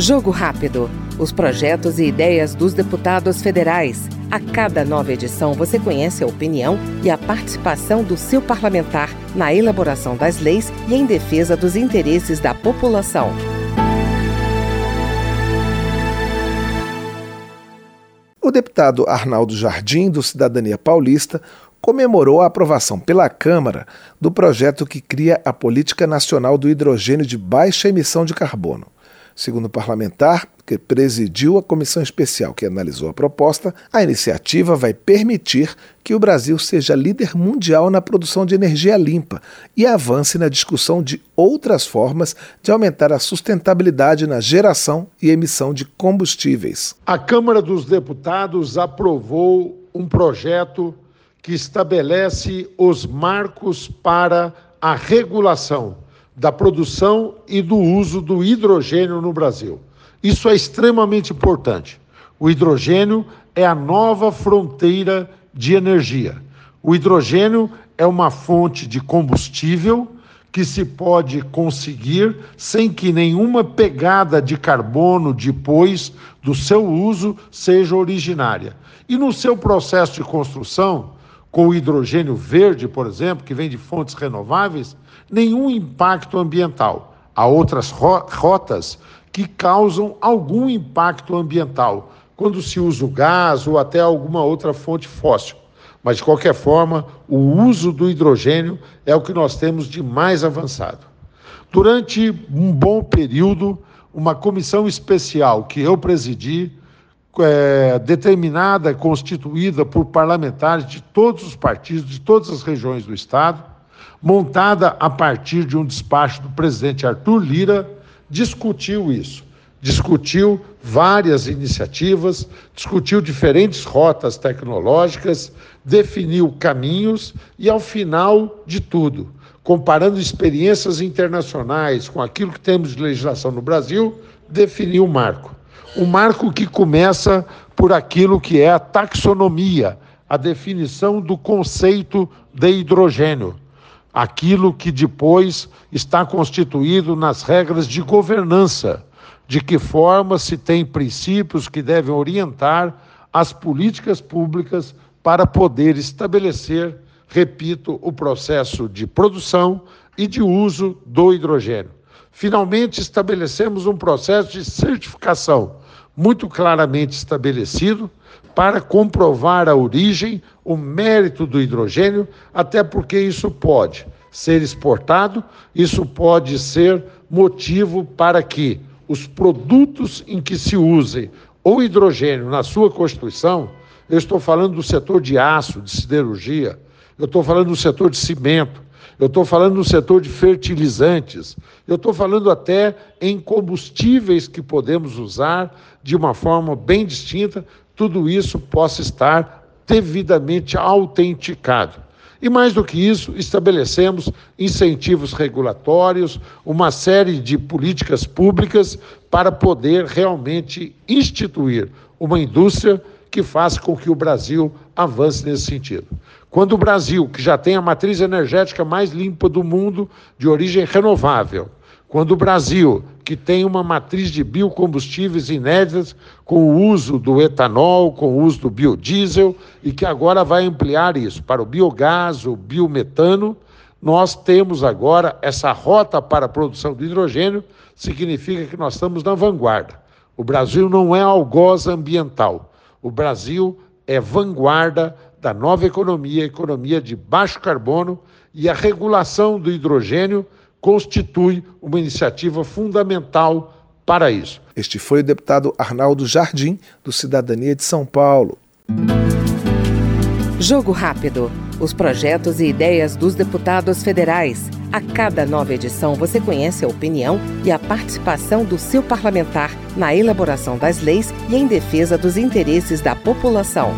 Jogo Rápido. Os projetos e ideias dos deputados federais. A cada nova edição você conhece a opinião e a participação do seu parlamentar na elaboração das leis e em defesa dos interesses da população. O deputado Arnaldo Jardim, do Cidadania Paulista, comemorou a aprovação pela Câmara do projeto que cria a Política Nacional do Hidrogênio de Baixa Emissão de Carbono. Segundo o parlamentar, que presidiu a comissão especial que analisou a proposta, a iniciativa vai permitir que o Brasil seja líder mundial na produção de energia limpa e avance na discussão de outras formas de aumentar a sustentabilidade na geração e emissão de combustíveis. A Câmara dos Deputados aprovou um projeto que estabelece os marcos para a regulação da produção e do uso do hidrogênio no Brasil. Isso é extremamente importante. O hidrogênio é a nova fronteira de energia. O hidrogênio é uma fonte de combustível que se pode conseguir sem que nenhuma pegada de carbono depois do seu uso seja originária. E no seu processo de construção, com o hidrogênio verde, por exemplo, que vem de fontes renováveis, nenhum impacto ambiental. Há outras rotas que causam algum impacto ambiental, quando se usa o gás ou até alguma outra fonte fóssil. Mas, de qualquer forma, o uso do hidrogênio é o que nós temos de mais avançado. Durante um bom período, uma comissão especial que eu presidi, é, determinada, constituída por parlamentares de todos os partidos, de todas as regiões do Estado, montada a partir de um despacho do presidente Arthur Lira, discutiu isso. Discutiu várias iniciativas, discutiu diferentes rotas tecnológicas, definiu caminhos e, ao final de tudo, comparando experiências internacionais com aquilo que temos de legislação no Brasil, definiu o marco. Um marco que começa por aquilo que é a taxonomia, a definição do conceito de hidrogênio aquilo que depois está constituído nas regras de governança, de que forma se tem princípios que devem orientar as políticas públicas para poder estabelecer, repito, o processo de produção e de uso do hidrogênio. Finalmente, estabelecemos um processo de certificação muito claramente estabelecido para comprovar a origem, o mérito do hidrogênio, até porque isso pode ser exportado, isso pode ser motivo para que os produtos em que se use o hidrogênio na sua constituição, eu estou falando do setor de aço, de siderurgia, eu estou falando do setor de cimento, eu estou falando no setor de fertilizantes, eu estou falando até em combustíveis que podemos usar de uma forma bem distinta, tudo isso possa estar devidamente autenticado. E mais do que isso, estabelecemos incentivos regulatórios, uma série de políticas públicas para poder realmente instituir uma indústria que faça com que o Brasil avance nesse sentido. Quando o Brasil, que já tem a matriz energética mais limpa do mundo, de origem renovável, quando o Brasil, que tem uma matriz de biocombustíveis inéditas, com o uso do etanol, com o uso do biodiesel, e que agora vai ampliar isso para o biogás, o biometano, nós temos agora essa rota para a produção de hidrogênio, significa que nós estamos na vanguarda. O Brasil não é algoz ambiental. O Brasil é vanguarda da nova economia, economia de baixo carbono, e a regulação do hidrogênio constitui uma iniciativa fundamental para isso. Este foi o deputado Arnaldo Jardim, do Cidadania de São Paulo. Jogo Rápido. Os projetos e ideias dos deputados federais. A cada nova edição você conhece a opinião e a participação do seu parlamentar na elaboração das leis e em defesa dos interesses da população.